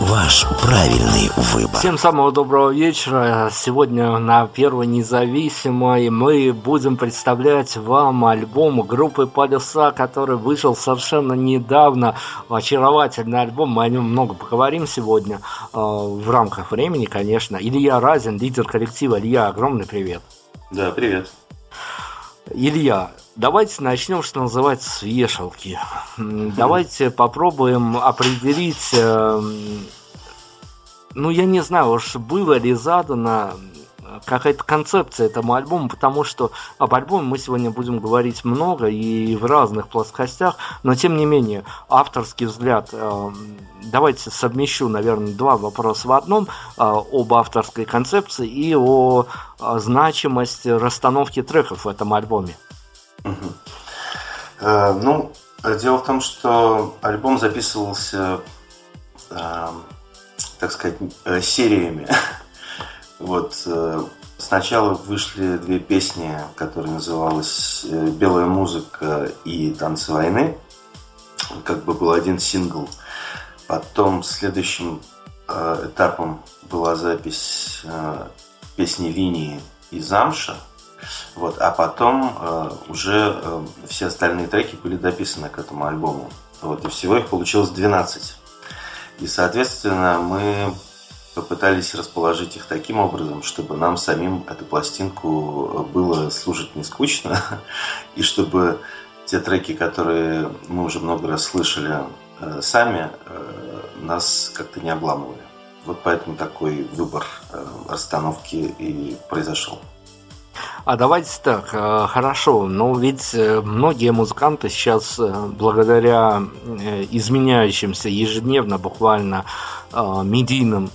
Ваш правильный выбор. Всем самого доброго вечера. Сегодня на Первой Независимой мы будем представлять вам альбом группы Полюса, который вышел совершенно недавно. Очаровательный альбом. Мы о нем много поговорим сегодня э, в рамках времени, конечно. Илья Разин, лидер коллектива. Илья, огромный привет. Да, привет. Илья, давайте начнем, что называется, с вешалки. Давайте попробуем определить, э, ну, я не знаю, уж было ли задано какая-то концепция этому альбому, потому что об альбоме мы сегодня будем говорить много и в разных плоскостях, но тем не менее, авторский взгляд, э, давайте совмещу, наверное, два вопроса в одном, э, об авторской концепции и о значимости расстановки треков в этом альбоме. Э, ну, дело в том, что альбом записывался, так сказать, сериями. Вот сначала вышли две песни, которые назывались "Белая музыка" и "Танцы войны". Как бы был один сингл. Потом следующим этапом была запись песни "Линии" и "Замша". Вот, а потом э, уже э, все остальные треки были дописаны к этому альбому. Вот, и всего их получилось 12. И, соответственно, мы попытались расположить их таким образом, чтобы нам самим эту пластинку было слушать не скучно, и чтобы те треки, которые мы уже много раз слышали э, сами, э, нас как-то не обламывали. Вот поэтому такой выбор э, расстановки и произошел. А давайте так, э, хорошо, но ведь э, многие музыканты сейчас э, благодаря изменяющимся ежедневно буквально медийным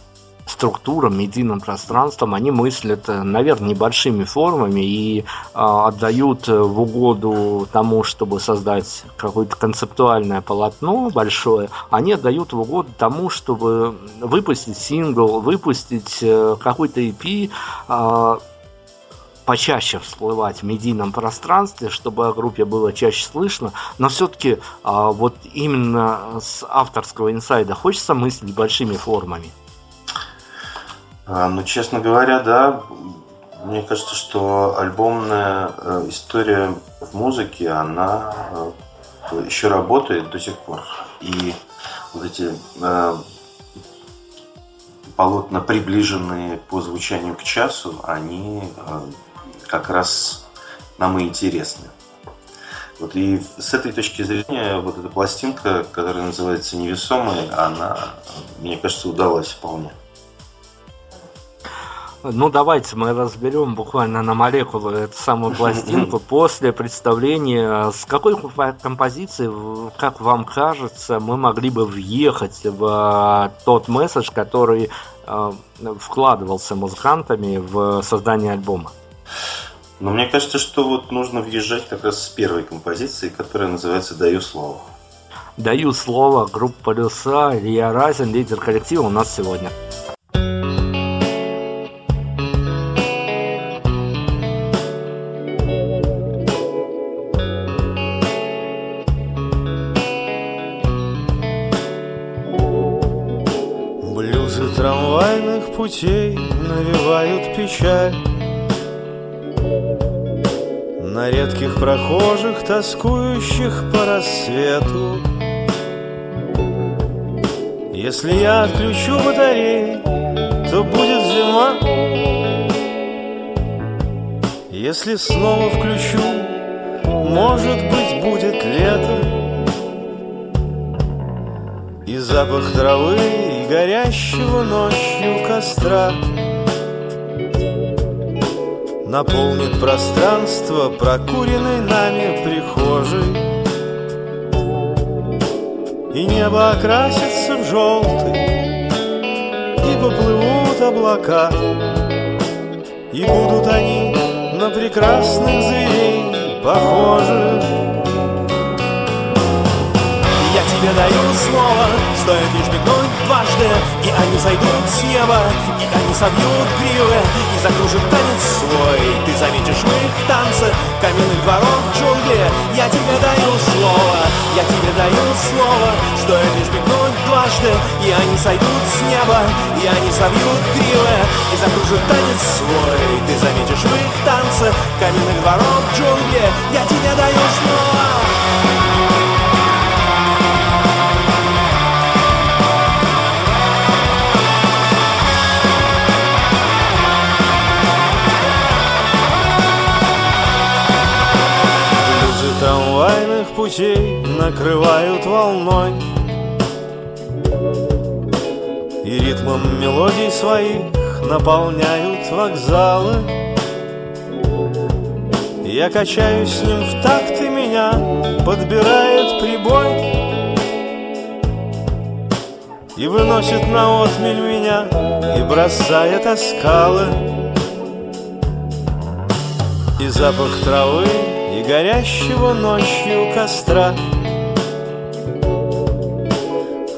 структурам, медийным пространством, они мыслят, наверное, небольшими формами и отдают в угоду тому, чтобы создать какое-то концептуальное полотно большое, они отдают в угоду тому, чтобы выпустить сингл, выпустить какой-то EP, почаще всплывать в медийном пространстве, чтобы о группе было чаще слышно, но все-таки а, вот именно с авторского инсайда хочется мыслить большими формами. А, ну, честно говоря, да. Мне кажется, что альбомная э, история в музыке, она э, еще работает до сих пор. И вот эти э, полотна, приближенные по звучанию к часу, они как раз нам и интересны. Вот и с этой точки зрения вот эта пластинка, которая называется «Невесомая», она, мне кажется, удалась вполне. Ну, давайте мы разберем буквально на молекулы эту самую пластинку после представления. С какой композиции, как вам кажется, мы могли бы въехать в тот месседж, который э, вкладывался музыкантами в создание альбома? Но мне кажется, что вот нужно въезжать как раз с первой композиции, которая называется «Даю слово». Даю слово, группа Полюса, Илья Разин, лидер коллектива у нас сегодня. Блюзы трамвайных путей навевают печаль редких прохожих, тоскующих по рассвету. Если я отключу батареи, то будет зима. Если снова включу, может быть, будет лето. И запах травы, и горящего ночью костра — Наполнит пространство прокуренной нами прихожей И небо окрасится в желтый И поплывут облака И будут они на прекрасных зверей похожи. Я тебе даю слово, стоит лишь мигнуть дважды, и они сойдут с неба, и они собьют гривы, и закружат танец свой. Ты заметишь в их танце каменных дворов джунгли. Я тебе даю слово, я тебе даю слово, стоит лишь мигнуть дважды, и они сойдут с неба, и они собьют гривы, и закружат танец свой. Ты заметишь в их танце каменных дворов джунгли. Я тебе даю слово. Путей накрывают волной. И ритмом мелодий своих наполняют вокзалы. Я качаюсь с ним в такт и меня подбирает прибой. И выносит на отмель меня и бросает о скалы И запах травы горящего ночью костра.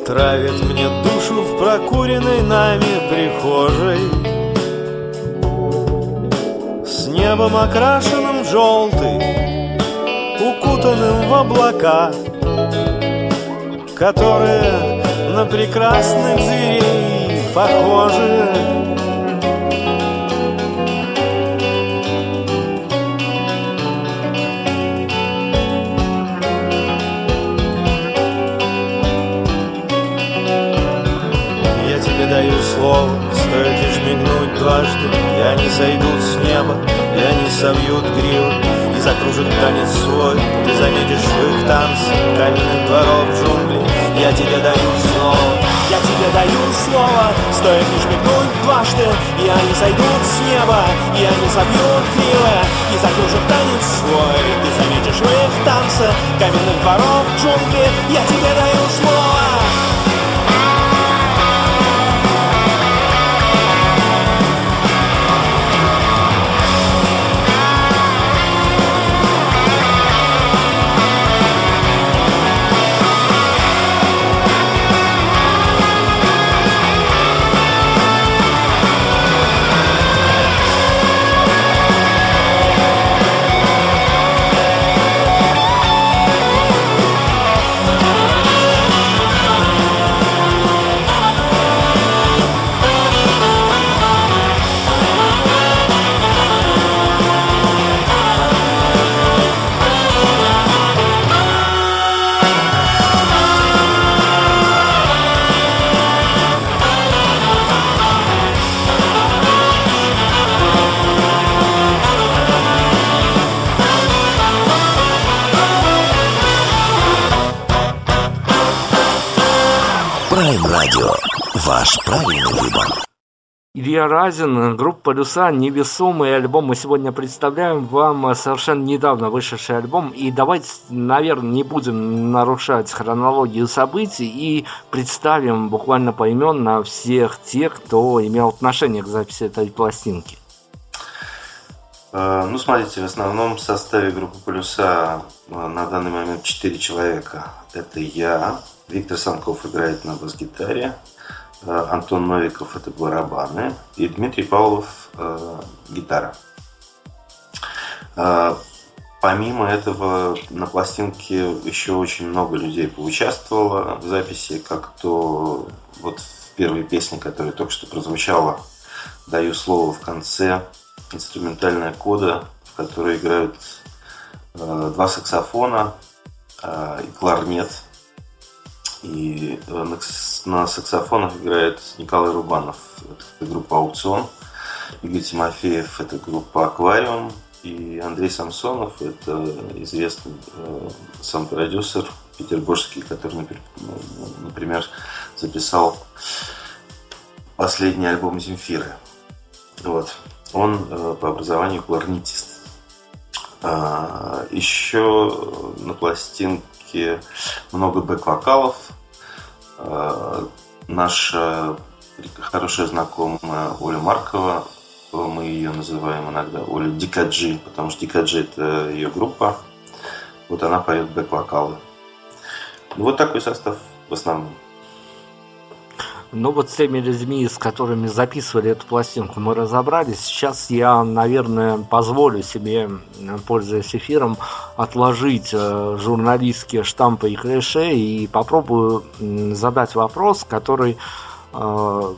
Травит мне душу в прокуренной нами прихожей. С небом окрашенным в желтый Укутанным в облака Которые на прекрасных зверей похожи дважды. И они сойдут с неба, и они собьют гривы И закружат танец свой, ты заметишь в их танце Каменных дворов джунглей. Я тебе даю слово, я тебе даю слово Стоит лишь мигнуть дважды, и они сойдут с неба И они собьют гривы, и закружат танец свой. Ты заметишь в их танце каменных дворов джунглей. Я тебе даю слово Ваш правильный выбор. Илья Разин, группа «Полюса», невесомый альбом. Мы сегодня представляем вам совершенно недавно вышедший альбом. И давайте, наверное, не будем нарушать хронологию событий и представим буквально поименно всех тех, кто имел отношение к записи этой пластинки. Э, Ну, смотрите, в основном составе группы «Полюса» э, на данный момент 4 человека. Это я, Виктор Санков играет на бас-гитаре, э, Антон Новиков это барабаны и Дмитрий Павлов э, гитара. Э, Помимо этого на пластинке еще очень много людей поучаствовало в записи, как то вот в первой песне, которая только что прозвучала, даю слово в конце, инструментальная кода, в которой играют э, два саксофона э, и кларнет. И на, кс- на саксофонах играет Николай Рубанов, это группа «Аукцион». Игорь Тимофеев – это группа «Аквариум». И Андрей Самсонов – это известный э, сам продюсер петербургский, который, напр- например, записал последний альбом Земфиры. Вот. Он э, по образованию кларнетист. А, еще на пластинке много бэк-вокалов. А, наша хорошая знакомая Оля Маркова мы ее называем иногда, Оля Дикаджи, потому что Дикаджи это ее группа. Вот она поет бэк-вокалы. Вот такой состав в основном. Ну вот с теми людьми, с которыми записывали эту пластинку, мы разобрались. Сейчас я, наверное, позволю себе, пользуясь эфиром, отложить э, журналистские штампы и клише и попробую задать вопрос, который э,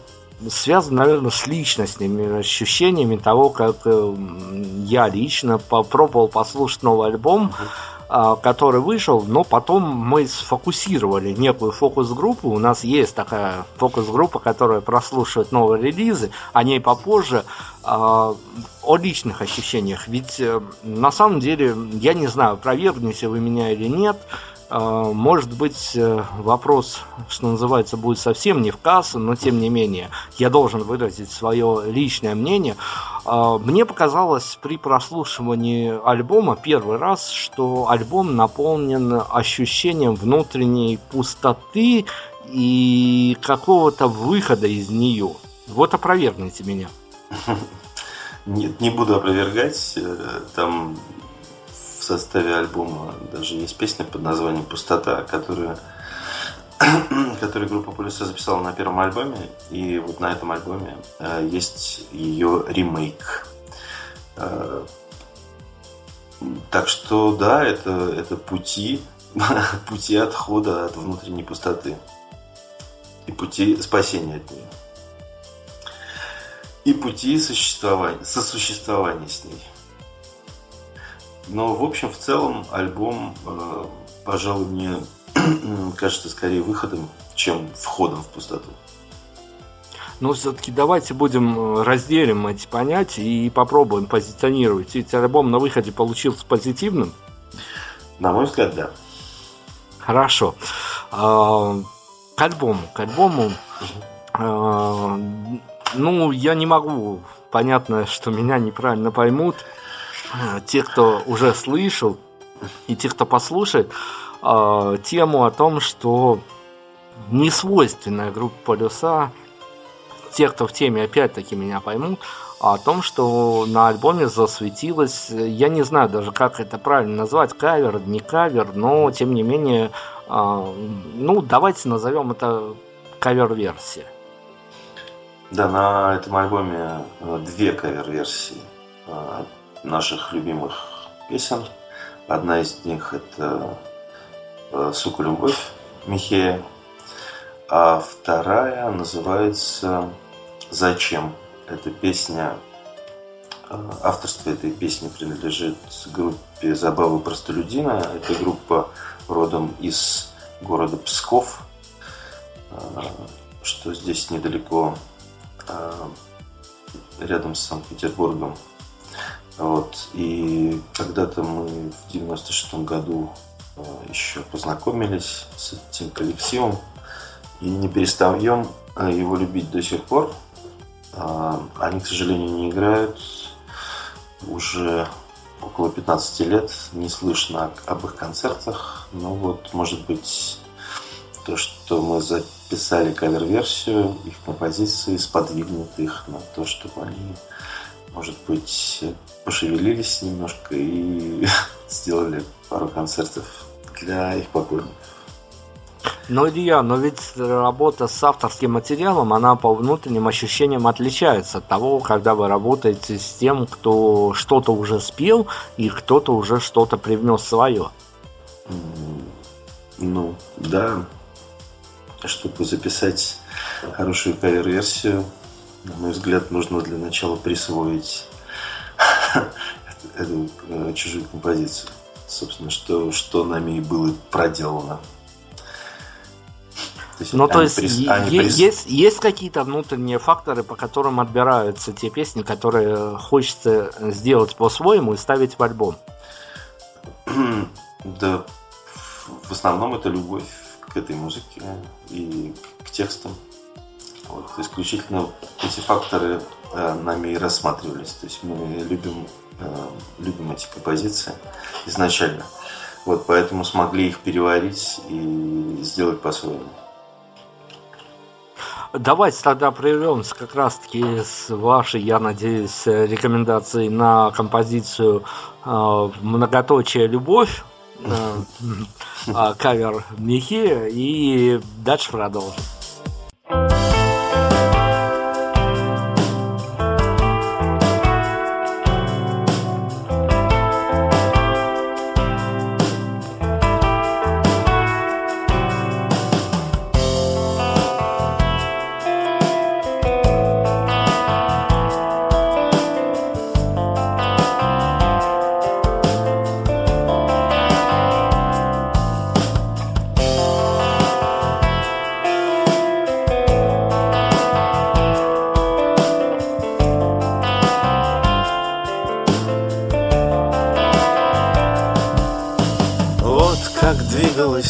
связан, наверное, с личностными ощущениями того, как э, я лично попробовал послушать новый альбом. А, который вышел, но потом мы сфокусировали некую фокус-группу. У нас есть такая фокус-группа, которая прослушивает новые релизы, о ней попозже, а, о личных ощущениях. Ведь э, на самом деле, я не знаю, провергнете вы меня или нет, а, может быть, э, вопрос, что называется, будет совсем не в кассу, но тем не менее, я должен выразить свое личное мнение. А, мне показалось при прослушивании альбома первый раз, что альбом наполнен ощущением внутренней пустоты и какого-то выхода из нее. Вот опровергните меня. Нет, не буду опровергать. Э, там составе альбома даже есть песня под названием «Пустота», которую, которую группа Полюса записала на первом альбоме. И вот на этом альбоме э, есть ее ремейк. Э, так что да, это, это пути, пути отхода от внутренней пустоты и пути спасения от нее. И пути сосуществования, сосуществования с ней. Но, в общем, в целом, альбом, э, пожалуй, мне кажется скорее выходом, чем входом в пустоту. Но все-таки давайте будем э, разделим эти понятия и попробуем позиционировать. Ведь альбом на выходе получился позитивным. На мой взгляд, да. Хорошо. А, к альбому. К альбому. А, ну, я не могу. Понятно, что меня неправильно поймут. Э, те, кто уже слышал, и те, кто послушает, э, тему о том, что не свойственная группа полюса, те, кто в теме опять-таки меня поймут, о том, что на альбоме засветилась, я не знаю даже, как это правильно назвать, кавер, не кавер, но тем не менее, э, ну, давайте назовем это кавер-версия. Да, на этом альбоме две кавер-версии наших любимых песен. Одна из них это э, «Сука, любовь» Михея, а вторая называется «Зачем?». Эта песня, э, авторство этой песни принадлежит группе «Забавы простолюдина». Это группа родом из города Псков, э, что здесь недалеко, рядом с Санкт-Петербургом. Вот. И когда-то мы в 96 году э, еще познакомились с этим коллективом и не перестаем э, его любить до сих пор. А, они, к сожалению, не играют уже около 15 лет, не слышно об их концертах. Но вот, может быть, то, что мы записали кавер-версию их композиции, сподвигнет их на то, чтобы они, может быть, пошевелились немножко и сделали пару концертов для их поклонников. Но, Илья, но ведь работа с авторским материалом, она по внутренним ощущениям отличается от того, когда вы работаете с тем, кто что-то уже спел и кто-то уже что-то привнес свое. Ну, да. Чтобы записать хорошую кавер-версию, на мой взгляд, нужно для начала присвоить эту э, чужую композицию. Собственно, что, что нами и было проделано. То есть, ну, то есть, прис... е- прис... есть, есть какие-то внутренние факторы, по которым отбираются те песни, которые хочется сделать по-своему и ставить в альбом? да, в основном это любовь к этой музыке и к текстам. Вот, исключительно эти факторы э, нами и рассматривались. То есть мы любим, э, любим эти композиции изначально. Вот поэтому смогли их переварить и сделать по-своему. Давайте тогда прервемся как раз-таки с вашей, я надеюсь, рекомендацией на композицию э, «Многоточие любовь», э, э, кавер Михи, и дальше продолжим.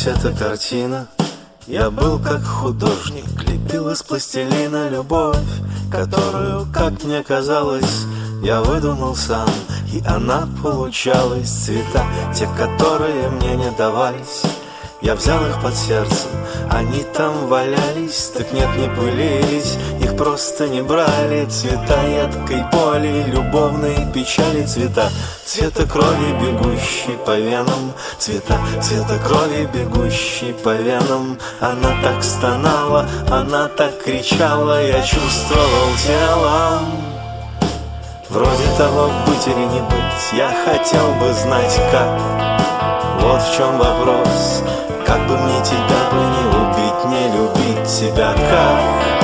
Эта картина. Я был как художник, лепил из пластилина любовь Которую, как мне казалось, я выдумал сам. И она получалась цвета, те, которые мне не давались я взял их под сердцем, они там валялись Так нет, не пылились, их просто не брали Цвета едкой боли, любовной печали Цвета, цвета крови, бегущей по венам Цвета, цвета крови, бегущей по венам. Она так стонала, она так кричала Я чувствовал телом Вроде того, быть или не быть Я хотел бы знать, как. Вот в чем вопрос как бы мне тебя бы не убить, не любить тебя как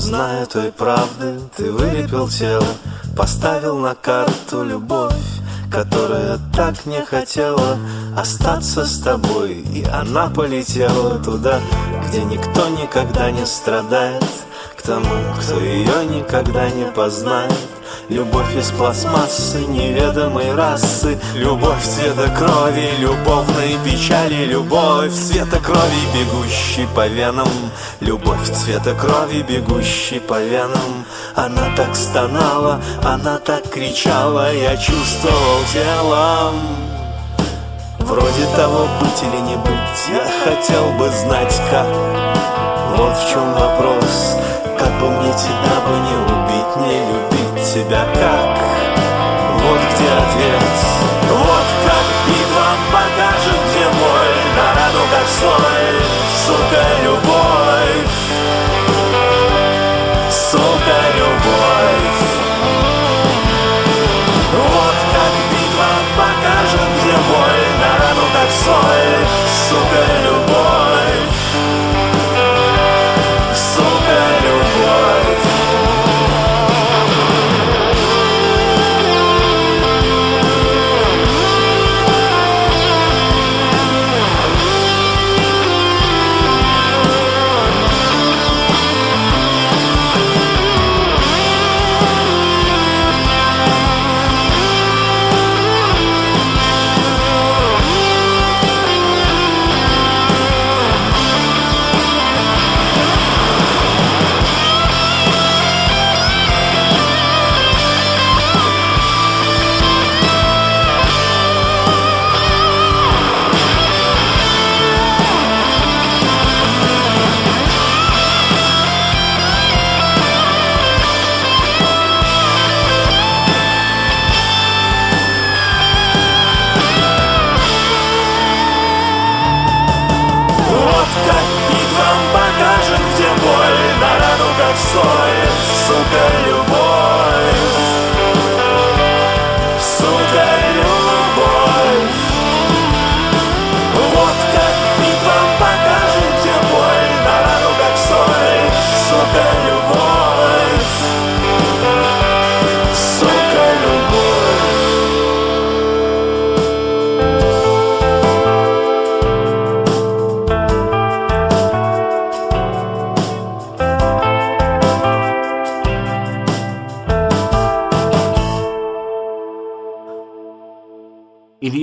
зная той правды, ты вылепил тело, поставил на карту любовь, которая так не хотела остаться с тобой, и она полетела туда, где никто никогда не страдает, к тому, кто ее никогда не познает. Любовь из пластмассы неведомой расы. Любовь цвета крови, любовной печали. Любовь цвета крови, бегущей по венам. Любовь цвета крови, бегущей по венам. Она так стонала, она так кричала. Я чувствовал телом Вроде того, быть или не быть Я хотел бы знать, как. Вот в чем вопрос. Как бы мне тебя бы не убить, не любить себя как Вот где ответ. Вот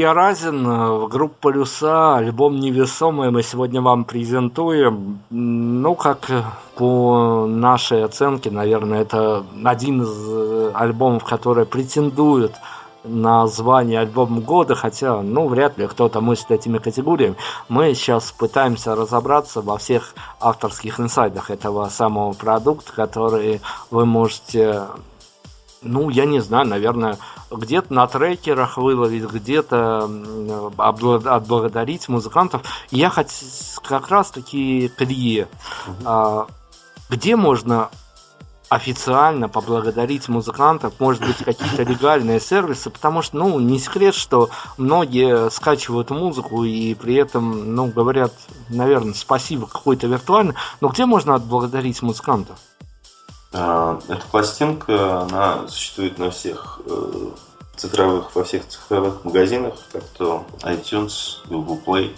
Илья Разин, группа «Полюса», альбом «Невесомый» мы сегодня вам презентуем. Ну, как по нашей оценке, наверное, это один из альбомов, который претендует на звание альбом года, хотя, ну, вряд ли кто-то мыслит этими категориями. Мы сейчас пытаемся разобраться во всех авторских инсайдах этого самого продукта, который вы можете ну, я не знаю, наверное, где-то на трекерах выловить, где-то отблагодарить музыкантов. я хоть как раз таки крие, а, где можно официально поблагодарить музыкантов, может быть, какие-то легальные сервисы, потому что, ну, не секрет, что многие скачивают музыку и при этом, ну, говорят, наверное, спасибо какой-то виртуально, но где можно отблагодарить музыкантов? А, эта пластинка, она существует на всех э, цифровых, во всех цифровых магазинах, как то iTunes, Google Play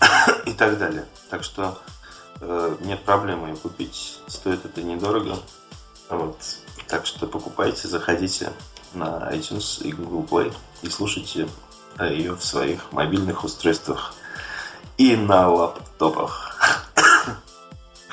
и так далее. Так что э, нет проблемы ее купить, стоит это недорого. Вот. Так что покупайте, заходите на iTunes и Google Play и слушайте ее в своих мобильных устройствах и на лаптопах.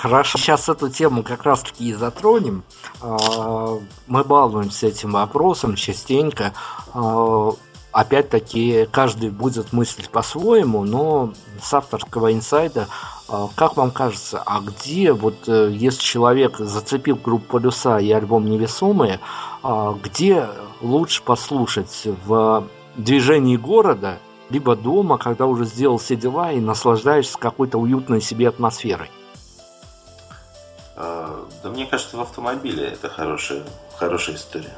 Хорошо, сейчас эту тему как раз таки и затронем. А, мы балуемся этим вопросом частенько. А, опять-таки, каждый будет мыслить по-своему, но с авторского инсайда, а, как вам кажется, а где, вот э, если человек зацепил группу «Полюса» и альбом «Невесомые», где лучше послушать в движении города, либо дома, когда уже сделал все дела и наслаждаешься какой-то уютной себе атмосферой? А, да мне кажется, в автомобиле это хорошая, хорошая история.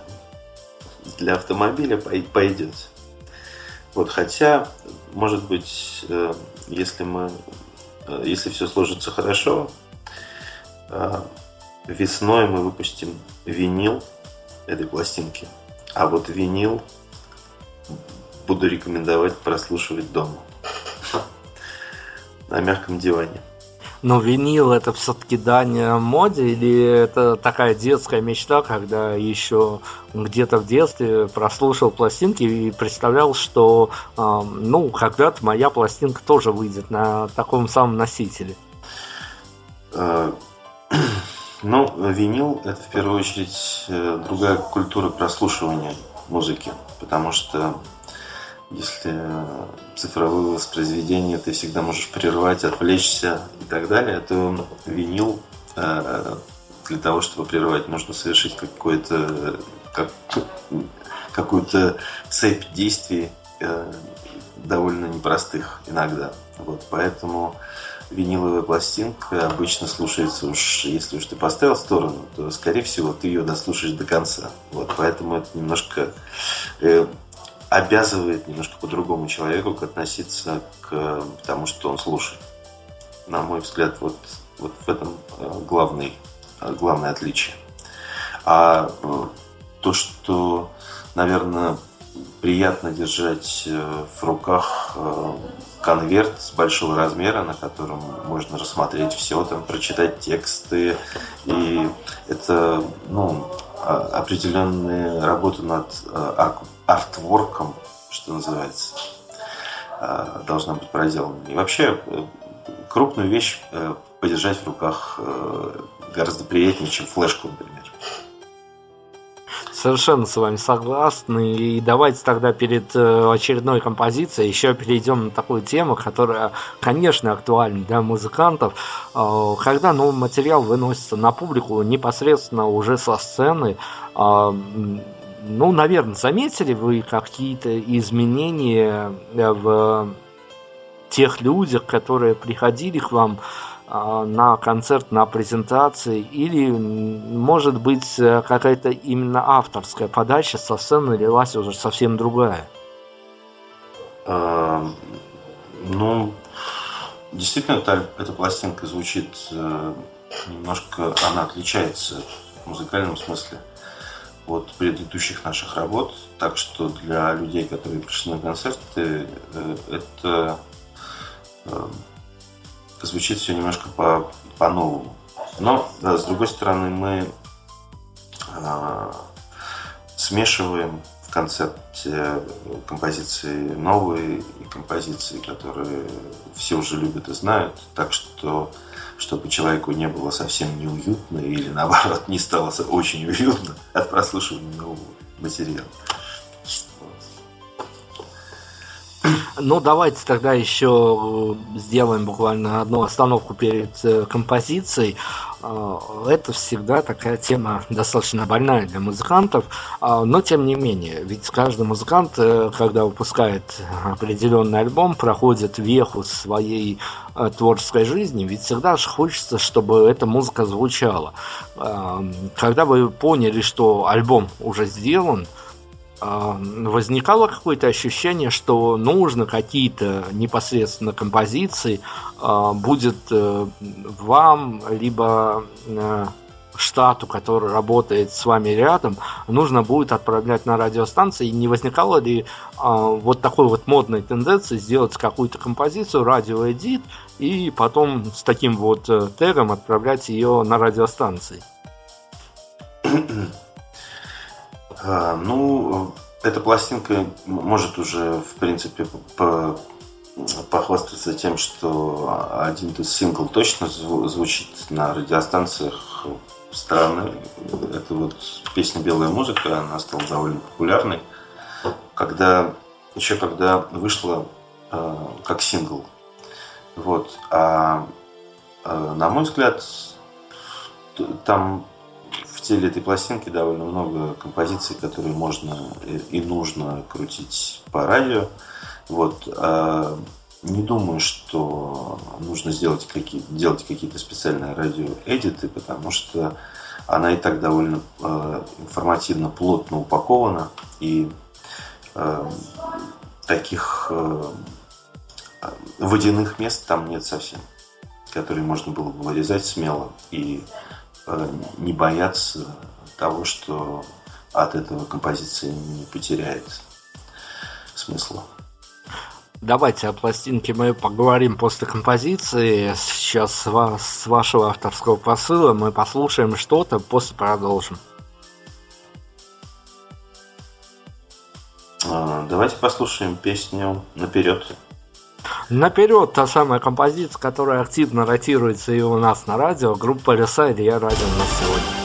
Для автомобиля пойдет. Вот, хотя, может быть, э, если мы, э, если все сложится хорошо, э, весной мы выпустим винил этой пластинки. А вот винил буду рекомендовать прослушивать дома на мягком диване. Но винил это все-таки дань моде или это такая детская мечта, когда еще где-то в детстве прослушал пластинки и представлял, что ну когда-то моя пластинка тоже выйдет на таком самом носителе? А, ну, винил это в первую очередь э, другая культура прослушивания музыки, потому что если цифровое воспроизведение ты всегда можешь прервать, отвлечься и так далее, то винил э, для того, чтобы прервать, нужно совершить какой-то как, какую-то цепь действий э, довольно непростых иногда. Вот, поэтому виниловая пластинка обычно слушается уж, если уж ты поставил сторону, то, скорее всего, ты ее дослушаешь до конца. Вот, поэтому это немножко э, обязывает немножко по-другому человеку относиться к тому, что он слушает. На мой взгляд, вот, вот в этом э, главный, э, главное отличие. А э, то, что, наверное, приятно держать в руках конверт с большого размера, на котором можно рассмотреть все, там, прочитать тексты. И это ну, определенная работа над артворком, что называется, э, должна быть проделана. И вообще э, крупную вещь э, подержать в руках гораздо приятнее, чем флешку, например. Совершенно с вами согласны. И давайте тогда перед очередной композицией еще перейдем на такую тему, которая, конечно, актуальна для музыкантов. Когда новый материал выносится на публику непосредственно уже со сцены, ну, наверное, заметили вы какие-то изменения э, в тех людях, которые приходили к вам а, на концерт, на презентации, или, может быть, э, какая-то именно авторская подача со сцены лилась уже совсем другая? А, ну, действительно, эта, эта пластинка звучит э, немножко, она отличается в музыкальном смысле от предыдущих наших работ. Так что для людей, которые пришли на концерты, э, это э, звучит все немножко по, по-новому. Но, с другой стороны, мы э, смешиваем в концепте композиции новые и композиции, которые все уже любят и знают, так что чтобы человеку не было совсем неуютно или наоборот не стало очень уютно от прослушивания нового материала. Ну, давайте тогда еще э, сделаем буквально одну остановку перед э, композицией. Э, это всегда такая тема достаточно больная для музыкантов, но тем не менее, ведь каждый музыкант, когда выпускает определенный альбом, проходит веху своей творческой жизни, ведь всегда же хочется, чтобы эта музыка звучала. Когда вы поняли, что альбом уже сделан, а, возникало какое-то ощущение, что нужно какие-то непосредственно композиции а, будет э, вам, либо э, штату, который работает с вами рядом, нужно будет отправлять на радиостанции. Не возникало ли а, вот такой вот модной тенденции сделать какую-то композицию, радиоэдит, и потом с таким вот э, тегом отправлять ее на радиостанции? А, ну, эта пластинка может уже, в принципе, по похвастаться тем, что один сингл точно звучит на радиостанциях страны. Это вот песня «Белая музыка», она стала довольно популярной. Когда, еще когда вышла э, как сингл. Вот. А э, на мой взгляд, там теле этой пластинки довольно много композиций, которые можно и нужно крутить по радио. Вот. А не думаю, что нужно сделать какие, делать какие-то специальные радиоэдиты, потому что она и так довольно э, информативно, плотно упакована, и э, таких э, водяных мест там нет совсем, которые можно было бы вырезать смело и не бояться того, что от этого композиция не потеряет смысла. Давайте о пластинке мы поговорим после композиции. Сейчас с, вас, с вашего авторского посыла мы послушаем что-то, после продолжим. А, давайте послушаем песню «Наперед». Наперед та самая композиция, которая активно ротируется и у нас на радио, группа Ресайд, я радио на сегодня.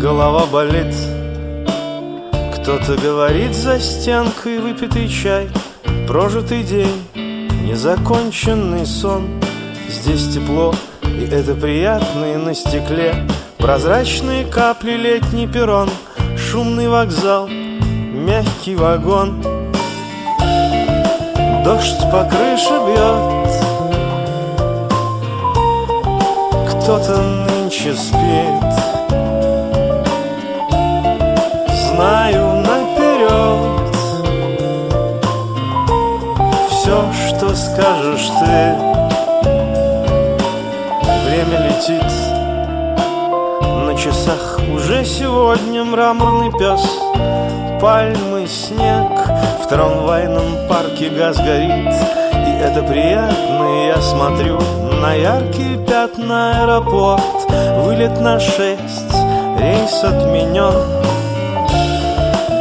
Голова болит кто-то говорит за стенкой выпитый чай. Прожитый день, незаконченный сон. Здесь тепло, и это приятно на стекле. Прозрачные капли, летний перрон. Шумный вокзал, мягкий вагон. Дождь по крыше бьет. Кто-то нынче спит. Знаю скажешь ты? Время летит. На часах уже сегодня мраморный пес. Пальмы, снег. В трамвайном парке газ горит. И это приятно, я смотрю На яркие пятна аэропорт. Вылет на шесть, рейс отменен.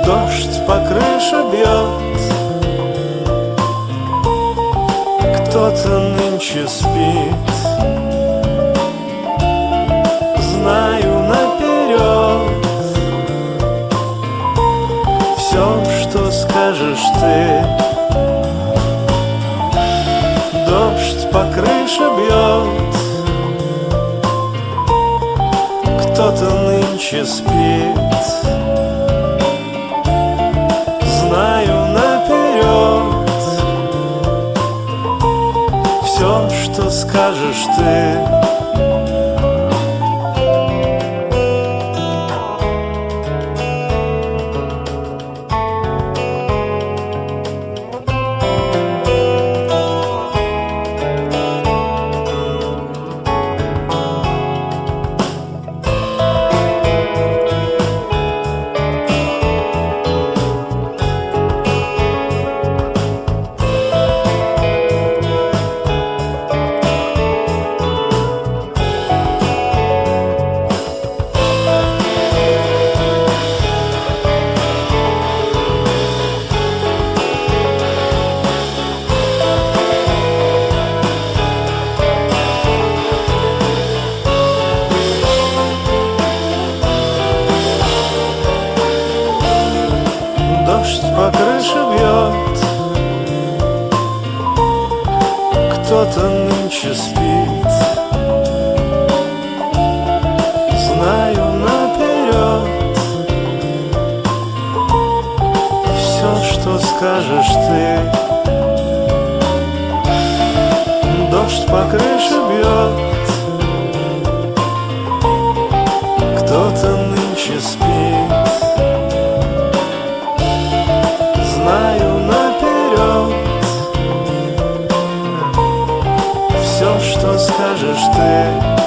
Дождь по крыше бьет кто-то нынче спит. Знаю наперед Все, что скажешь ты. Дождь по крыше бьет Кто-то нынче спит скажешь ты скажешь ты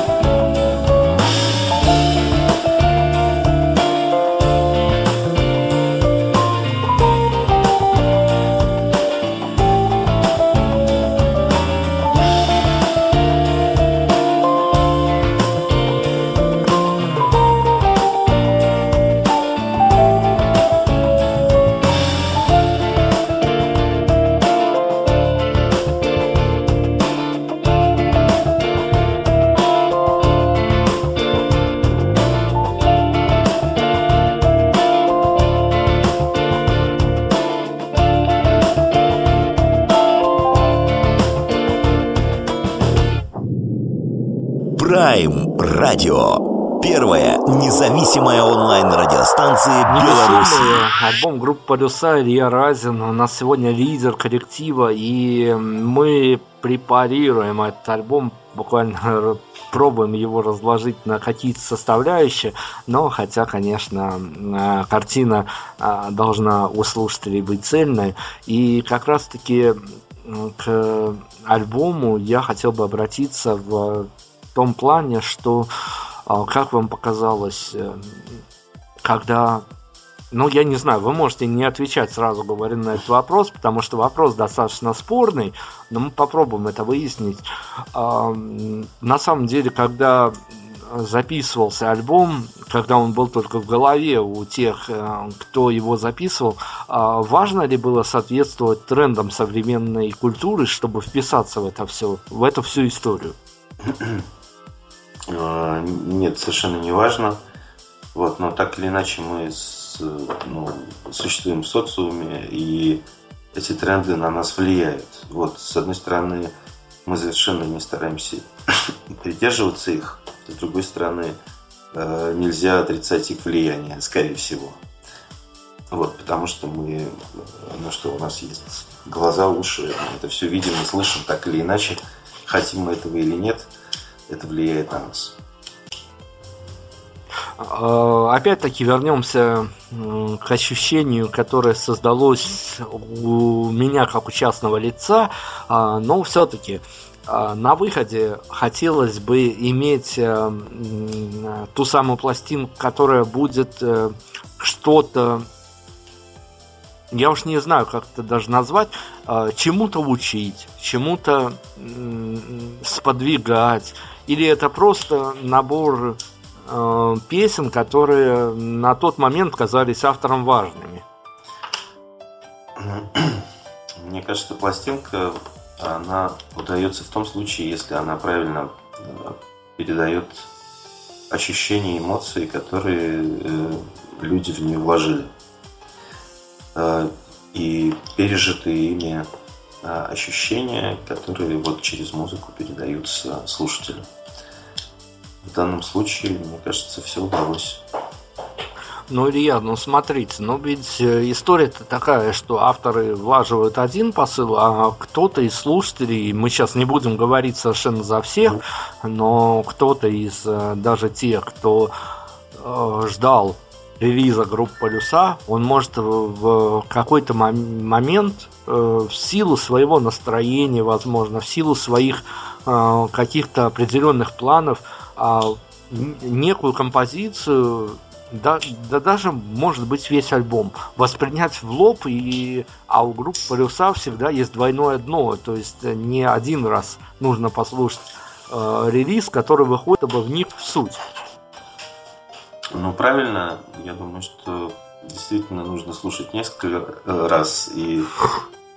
альбом группы Полюса Илья Разин. У нас сегодня лидер коллектива, и мы препарируем этот альбом, буквально пробуем его разложить на какие-то составляющие, но хотя, конечно, э, картина э, должна у слушателей быть цельной. И как раз-таки к альбому я хотел бы обратиться в том плане, что, а, как вам показалось, э, когда ну, я не знаю, вы можете не отвечать сразу, говоря на этот вопрос, потому что вопрос достаточно спорный, но мы попробуем это выяснить. На самом деле, когда записывался альбом, когда он был только в голове у тех, э, кто его записывал, а важно ли было соответствовать трендам современной культуры, чтобы вписаться в это все, в эту всю историю? А, нет, совершенно не важно. Вот, но так или иначе мы с, ну, существуем в социуме, и эти тренды на нас влияют. Вот, с одной стороны, мы совершенно не стараемся придерживаться их, с другой стороны, э, нельзя отрицать их влияние, скорее всего. Вот, потому что мы, ну что, у нас есть глаза, уши, мы это все видим и слышим так или иначе, хотим мы этого или нет – это влияет на нас. А, опять-таки вернемся к ощущению, которое создалось у меня как у частного лица, а, но все-таки а, на выходе хотелось бы иметь э, ту самую пластинку, которая будет э, что-то я уж не знаю, как это даже назвать, чему-то учить, чему-то сподвигать, или это просто набор э, песен, которые на тот момент казались автором важными? Мне кажется, пластинка, она удается в том случае, если она правильно э, передает ощущения, эмоции, которые э, люди в нее вложили. Э, и пережитые ими ощущения, которые вот через музыку передаются слушателю. В данном случае, мне кажется, все удалось. Ну, Илья, ну смотрите, ну ведь э, история-то такая, что авторы влаживают один посыл, а кто-то из слушателей, мы сейчас не будем говорить совершенно за всех, но кто-то из э, даже тех, кто э, ждал релиза группы Полюса, он может в какой-то момент э, в силу своего настроения, возможно, в силу своих э, каких-то определенных планов а, некую композицию да, да даже, может быть, весь альбом воспринять в лоб, и, а у группы Полюса всегда есть двойное дно, то есть не один раз нужно послушать э, релиз, который выходит бы вник в суть. Ну, правильно, я думаю, что действительно нужно слушать несколько э, раз, и э,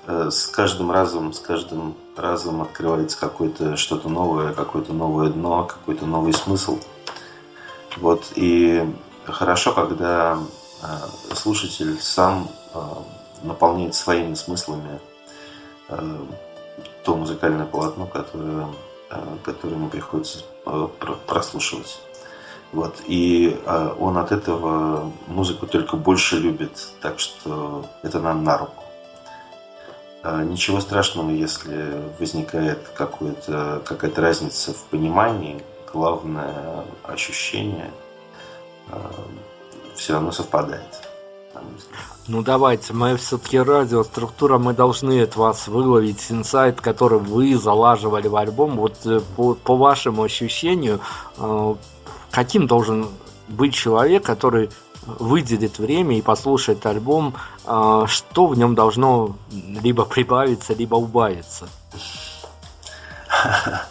с каждым разом, с каждым разом открывается какое-то что-то новое, какое-то новое дно, какой-то новый смысл. Вот, и хорошо, когда э, слушатель сам наполняет своими смыслами то музыкальное полотно, которое, которое ему приходится прослушивать. Вот. И он от этого музыку только больше любит, так что это нам на руку. Ничего страшного, если возникает какая-то разница в понимании, главное ощущение все равно совпадает. Ну давайте, мы все-таки радиоструктура, мы должны от вас выловить инсайт, который вы залаживали в альбом. Вот э, по, по вашему ощущению, э, каким должен быть человек, который выделит время и послушает альбом, э, что в нем должно либо прибавиться, либо убавиться?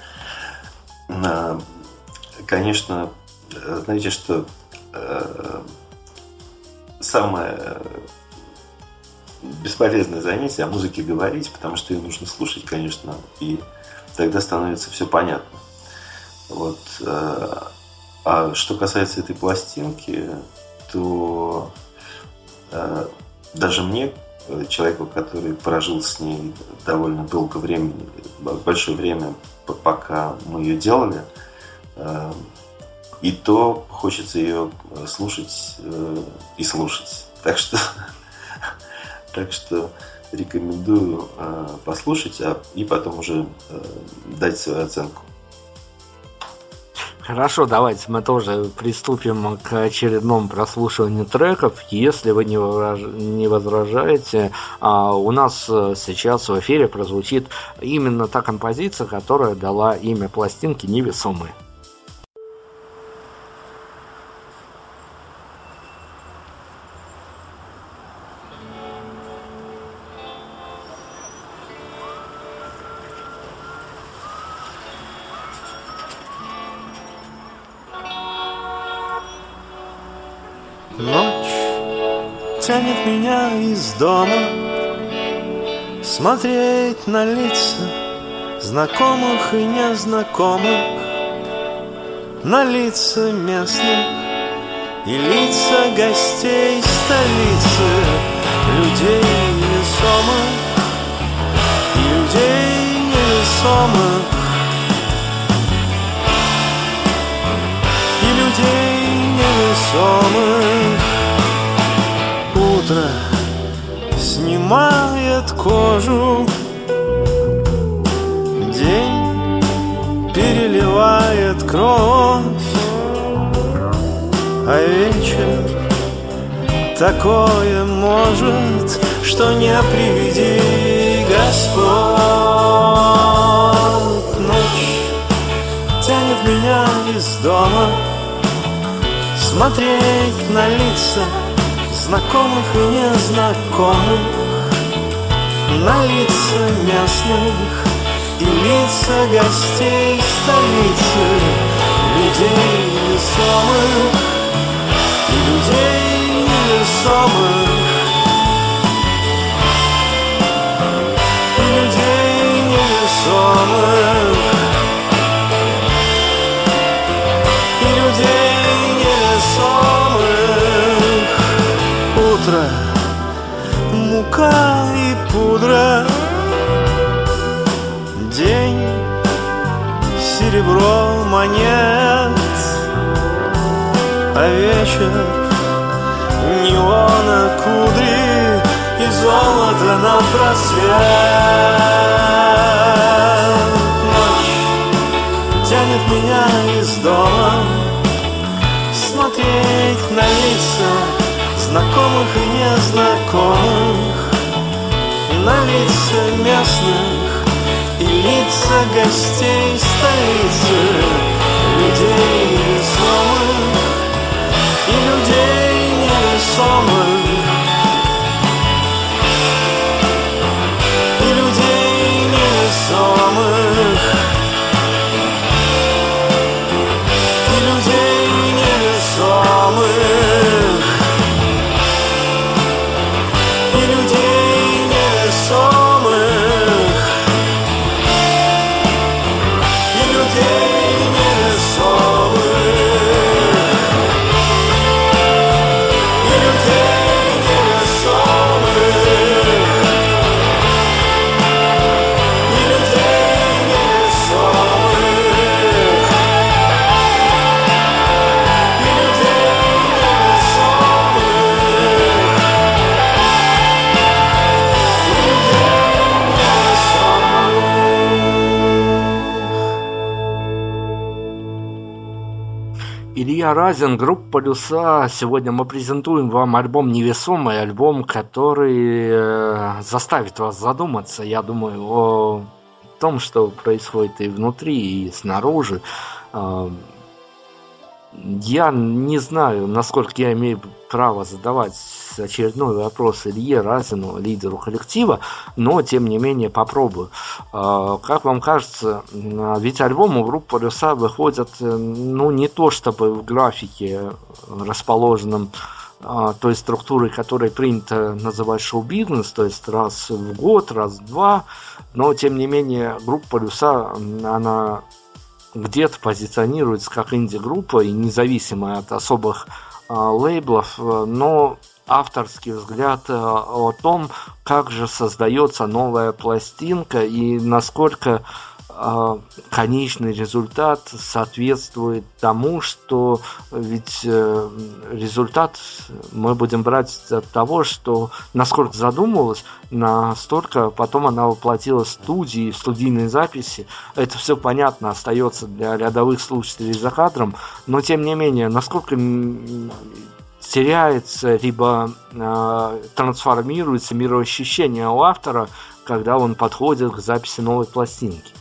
Конечно, знаете, что самое бесполезное занятие о музыке говорить, потому что ее нужно слушать, конечно, и тогда становится все понятно. Вот. Э, а что касается этой пластинки, то э, даже мне, человеку, который прожил с ней довольно долго времени, большое время, пока мы ее делали, э, и то хочется ее слушать и слушать. Так что так что рекомендую э, послушать, а и потом уже э, дать свою оценку. Хорошо, давайте мы тоже приступим к очередному прослушиванию треков. Если вы не, выраж... не возражаете, а у нас э, сейчас в эфире прозвучит именно та композиция, которая дала имя пластинки «Невесомые». Из дома Смотреть на лица знакомых и незнакомых На лица местных и лица гостей столицы Людей невесомых и людей невесомых. И людей невесомых Утро снимает кожу. День переливает кровь. А вечер такое может Что не приведи Господь. Ночь тянет меня из дома Смотреть на лица знакомых и незнакомых На лица местных и лица гостей столицы Людей невесомых и людей невесомых Мука и пудра. День Серебро монет А вечер Неона кудри И золото на просвет лица местных и лица гостей столицы Илья Разин, группа «Полюса». Сегодня мы презентуем вам альбом «Невесомый», альбом, который э, заставит вас задуматься, я думаю, о том, что происходит и внутри, и снаружи. Э, я не знаю, насколько я имею право задавать очередной вопрос Илье Разину, лидеру коллектива, но тем не менее попробую. А, как вам кажется, ведь альбом у группы Рюса выходят, э, ну, не то чтобы в графике расположенном а, той структурой, которой принято называть шоу-бизнес, то есть раз в год, раз в два, но тем не менее группа Рюса, она где-то позиционируется как инди-группа и независимая от особых э, лейблов, но авторский взгляд э, о том, как же создается новая пластинка и насколько э, конечный результат соответствует тому, что ведь э, результат мы будем брать от того, что насколько задумывалась, настолько потом она воплотилась в студии, в студийной записи. Это все понятно, остается для рядовых слушателей за кадром, но тем не менее, насколько теряется, либо э, трансформируется мироощущение у автора, когда он подходит к записи новой пластинки.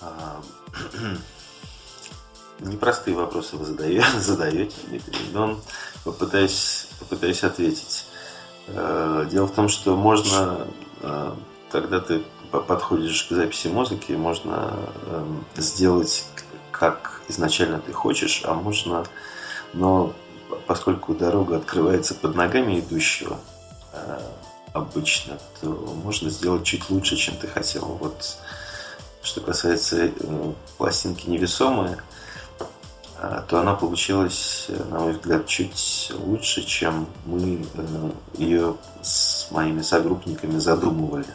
А, непростые вопросы вы задаете, задаете Дмитрий, но попытаюсь, попытаюсь ответить. Э, дело в том, что можно, когда ты подходишь к записи музыки, можно эм, сделать как изначально ты хочешь, а можно но поскольку дорога открывается под ногами идущего э, обычно, то можно сделать чуть лучше, чем ты хотел. Вот что касается э, пластинки невесомая, э, то она получилась, на мой взгляд, чуть лучше, чем мы ее с моими согруппниками задумывали.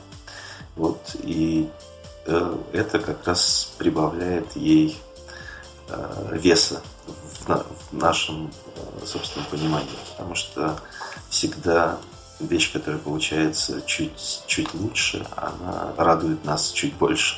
Вот, и это как раз прибавляет ей веса в нашем э, собственном понимании. Потому что всегда вещь, которая получается чуть, чуть лучше, она радует нас чуть больше.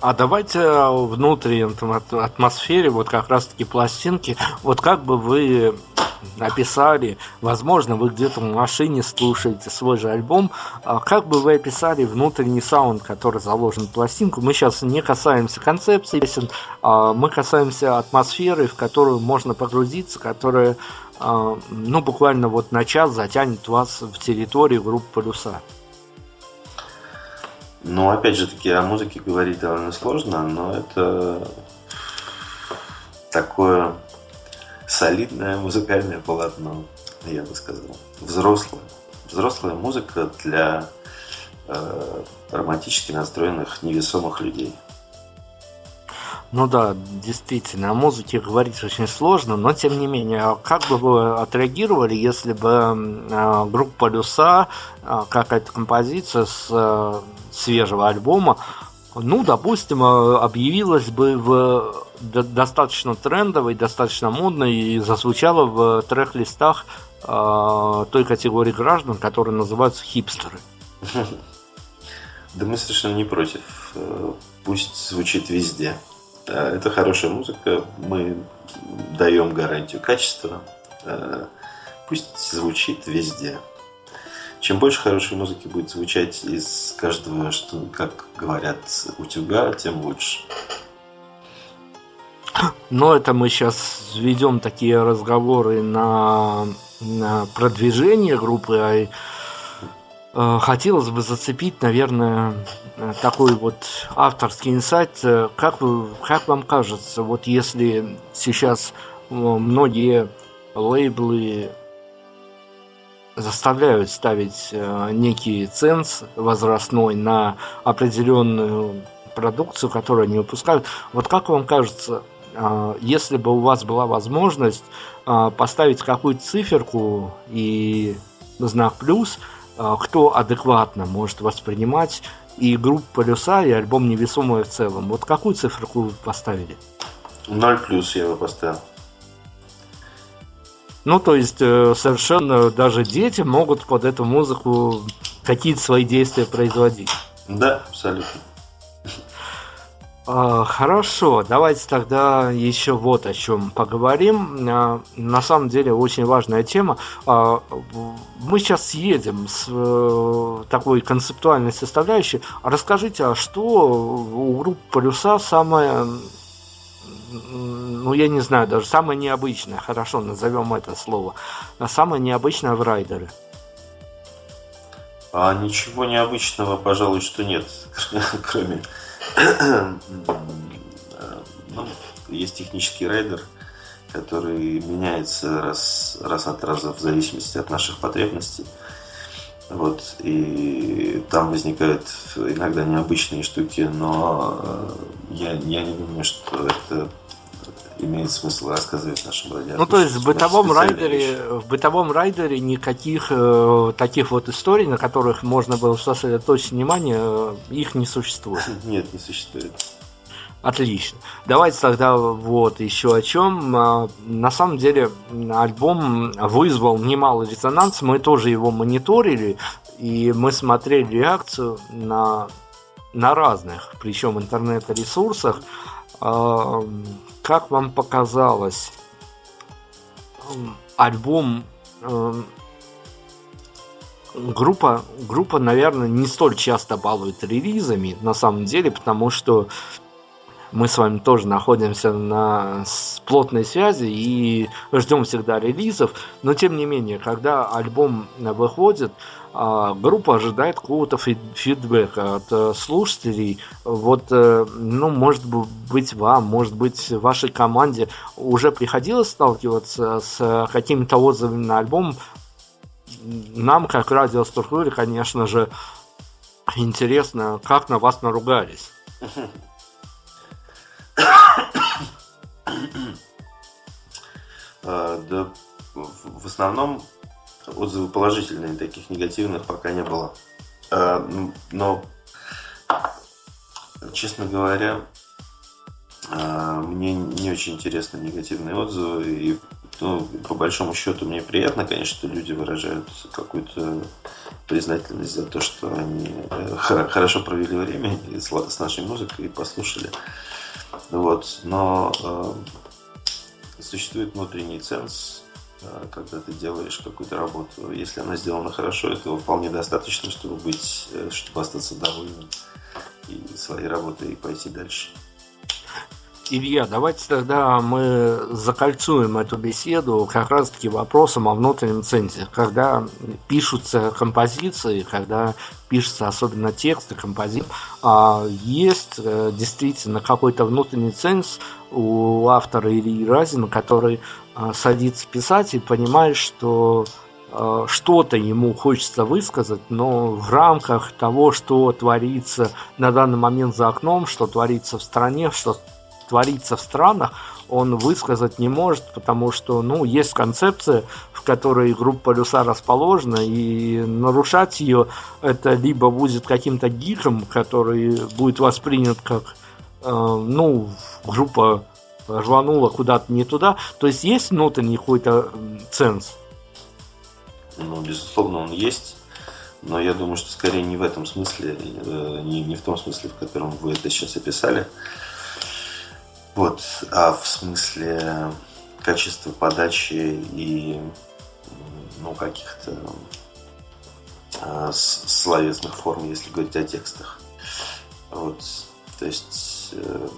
А давайте внутри атмосфере, вот как раз-таки пластинки, вот как бы вы описали, возможно, вы где-то в машине слушаете свой же альбом, а как бы вы описали внутренний саунд, который заложен в пластинку? Мы сейчас не касаемся концепции песен, а мы касаемся атмосферы, в которую можно погрузиться, которая, а, ну, буквально вот на час затянет вас в территорию группы «Полюса». Ну, опять же таки, о музыке говорить довольно сложно, но это такое солидное музыкальное полотно, я бы сказал. Взрослая. Взрослая музыка для э, романтически настроенных невесомых людей. Ну да, действительно, о музыке говорить очень сложно, но тем не менее, а как бы вы отреагировали, если бы э, группа Люса, э, какая-то композиция с э, свежего альбома, ну, допустим, объявилась бы в достаточно трендовой, достаточно модной и зазвучала в трек-листах э, той категории граждан, которые называются хипстеры. Да мы совершенно не против. Э, пусть звучит везде. Это хорошая музыка, мы даем гарантию качества. Э, пусть звучит везде. Чем больше хорошей музыки будет звучать из каждого, что, как говорят, утюга, тем лучше. Но это мы сейчас ведем такие разговоры на, на продвижение группы, а э, хотелось бы зацепить, наверное, такой вот авторский инсайт. Как, вы, как вам кажется, вот если сейчас э, многие лейблы заставляют ставить э, некий ценз возрастной на определенную продукцию, которую они выпускают. Вот как вам кажется, если бы у вас была возможность а, поставить какую-то циферку и знак плюс, а, кто адекватно может воспринимать и группу полюса, и альбом невесомое в целом. Вот какую циферку вы поставили? Ноль плюс я бы поставил. Ну, то есть э, совершенно даже дети могут под эту музыку какие-то свои действия производить. Да, абсолютно. А, хорошо, давайте тогда еще вот о чем поговорим. А, на самом деле очень важная тема. А, мы сейчас съедем с э, такой концептуальной составляющей. Расскажите, а что у группы Полюса самое, ну я не знаю, даже самое необычное, хорошо, назовем это слово, самое необычное в райдере? А ничего необычного, пожалуй, что нет, кроме есть технический райдер, который меняется раз, раз от раза в зависимости от наших потребностей. Вот, и там возникают иногда необычные штуки, но э, я, я не думаю, что это имеет смысл рассказывать нашим радиослушателям. Ну, то есть в бытовом райдере, в бытовом райдере никаких э, таких вот историй, на которых можно было сосредоточить внимание, э, их не существует. Нет, не существует. Отлично. Давайте тогда вот еще о чем. А, на самом деле альбом вызвал немало резонанс. Мы тоже его мониторили, и мы смотрели реакцию на, на разных, причем интернет-ресурсах. Как вам показалось, альбом группа, группа, наверное, не столь часто балует релизами, на самом деле, потому что мы с вами тоже находимся на плотной связи и ждем всегда релизов, но тем не менее, когда альбом выходит, группа ожидает какого-то фидбэка от э, слушателей. Вот, э, ну, может быть, вам, может быть, вашей команде уже приходилось сталкиваться с какими-то отзывами на альбом. Нам, как радиоструктуре, конечно же, интересно, как на вас наругались. А, да, в основном отзывы положительные, таких негативных пока не было. А, но, честно говоря, а, мне не очень интересны негативные отзывы. И ну, по большому счету мне приятно, конечно, что люди выражают какую-то признательность за то, что они э, хорошо провели время с нашей музыкой и послушали. Вот. Но э, существует внутренний ценз, э, когда ты делаешь какую-то работу. Если она сделана хорошо, этого вполне достаточно, чтобы быть, э, чтобы остаться довольным и своей работой и пойти дальше. Илья, давайте тогда мы закольцуем эту беседу как раз-таки вопросом о внутреннем цензе. Когда пишутся композиции, когда пишется особенно тексты композиции, а есть э, действительно какой-то внутренний ценз у автора Ильи Разина, который э, садится писать и понимает, что э, что-то ему хочется высказать, но в рамках того, что творится на данный момент за окном, что творится в стране, что творится в странах, он высказать не может, потому что, ну, есть концепция, в которой группа Люса расположена, и нарушать ее это либо будет каким-то гиком, который будет воспринят как, э, ну, группа рванула куда-то не туда. То есть есть внутренний какой-то ценз? Ну, безусловно, он есть. Но я думаю, что скорее не в этом смысле, э, не в том смысле, в котором вы это сейчас описали. Вот, а в смысле качества подачи и ну, каких-то э, словесных форм, если говорить о текстах. Вот, то есть э,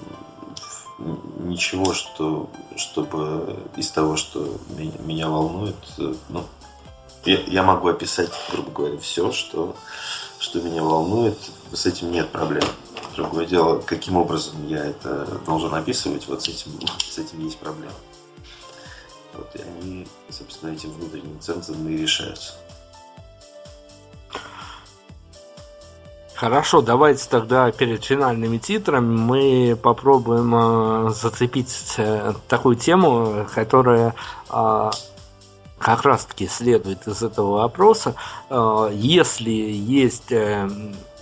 ничего, что, чтобы из того, что меня, меня волнует, э, ну, я, я могу описать, грубо говоря, все, что, что меня волнует, с этим нет проблем. Другое дело, каким образом я это должен описывать, вот с этим, с этим есть проблема. Вот, и они, собственно, этим внутренним центром и решаются. Хорошо, давайте тогда перед финальными титрами мы попробуем э, зацепить э, такую тему, которая э, как раз-таки следует из этого вопроса. Э, если есть э,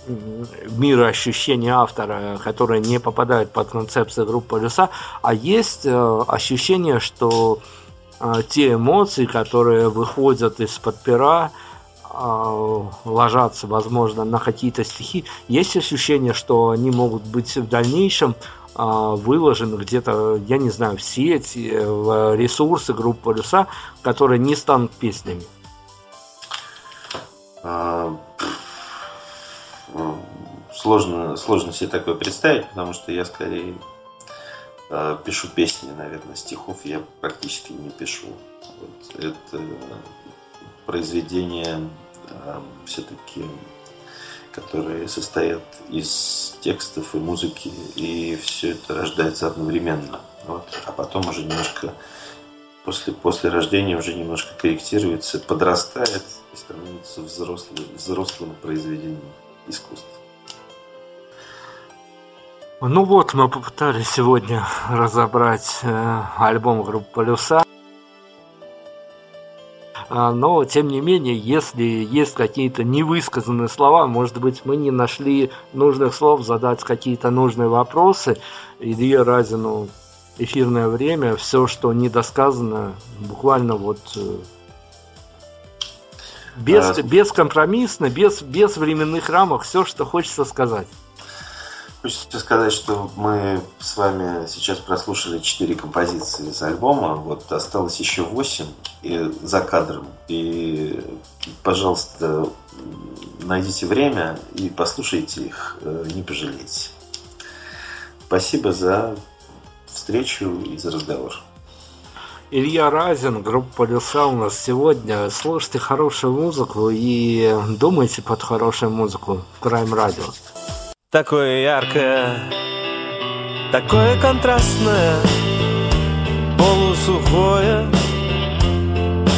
мироощущение автора, которое не попадает под концепцию группы Люса, а есть э, ощущение, что э, те эмоции, которые выходят из-под пера, э, ложатся, возможно, на какие-то стихи, есть ощущение, что они могут быть в дальнейшем э, выложены где-то, я не знаю, в сеть, э, в ресурсы группы Полюса, которые не станут песнями? А, сложно, сложно себе такое представить, потому что я скорее э, пишу песни, наверное, стихов я практически не пишу. Вот это произведения э, все-таки, которые состоят из текстов и музыки, и все это рождается одновременно. Вот. А потом уже немножко после, после рождения уже немножко корректируется, подрастает и становится взрослым, взрослым произведением искусства. Ну вот, мы попытались сегодня разобрать э, альбом группы Полюса. А, но, тем не менее, если есть какие-то невысказанные слова, может быть, мы не нашли нужных слов задать какие-то нужные вопросы, Илье Разину эфирное время, все, что недосказано, буквально вот э, без, а... бескомпромиссно, без, без временных рамок, все, что хочется сказать. Хочется сказать, что мы с вами сейчас прослушали четыре композиции из альбома. Вот осталось еще восемь и за кадром. И, пожалуйста, найдите время и послушайте их, э, не пожалейте. Спасибо за встречу и за разговор. Илья Разин, группа Полюса у нас сегодня. Слушайте хорошую музыку и думайте под хорошую музыку Prime Radio. Такое яркое, такое контрастное, полусухое,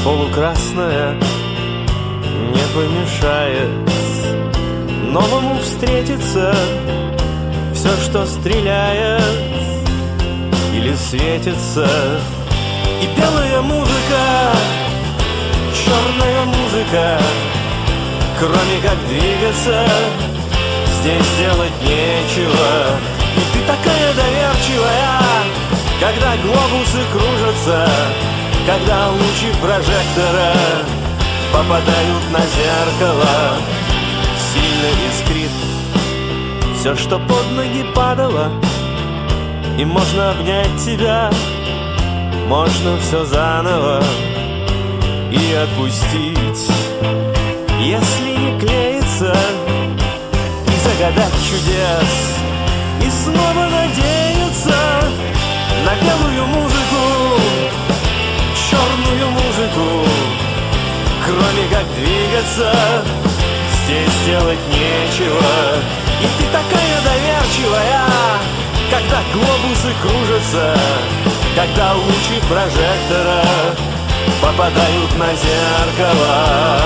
полукрасное не помешает новому встретиться все, что стреляет или светится И белая музыка, черная музыка. Кроме как двигаться, здесь делать нечего. И ты такая доверчивая, когда глобусы кружатся Когда лучи прожектора попадают на зеркало. Сильно искрит все, что под ноги падало и можно обнять тебя Можно все заново И отпустить. Если не клеится И загадать чудес И снова надеяться На белую музыку Черную музыку. Кроме как двигаться Здесь делать нечего. И ты такая доверчивая когда глобусы кружатся, когда лучи прожектора попадают на зеркало.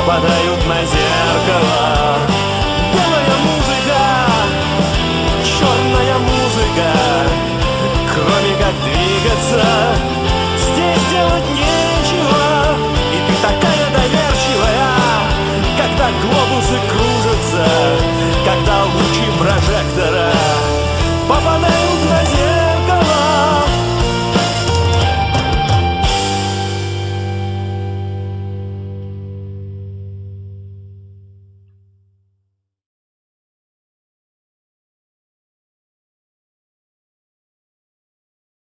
попадают на зеркало. Белая музыка, черная музыка, кроме как двигаться, здесь делать нечего. И ты такая доверчивая, когда глобусы крутятся.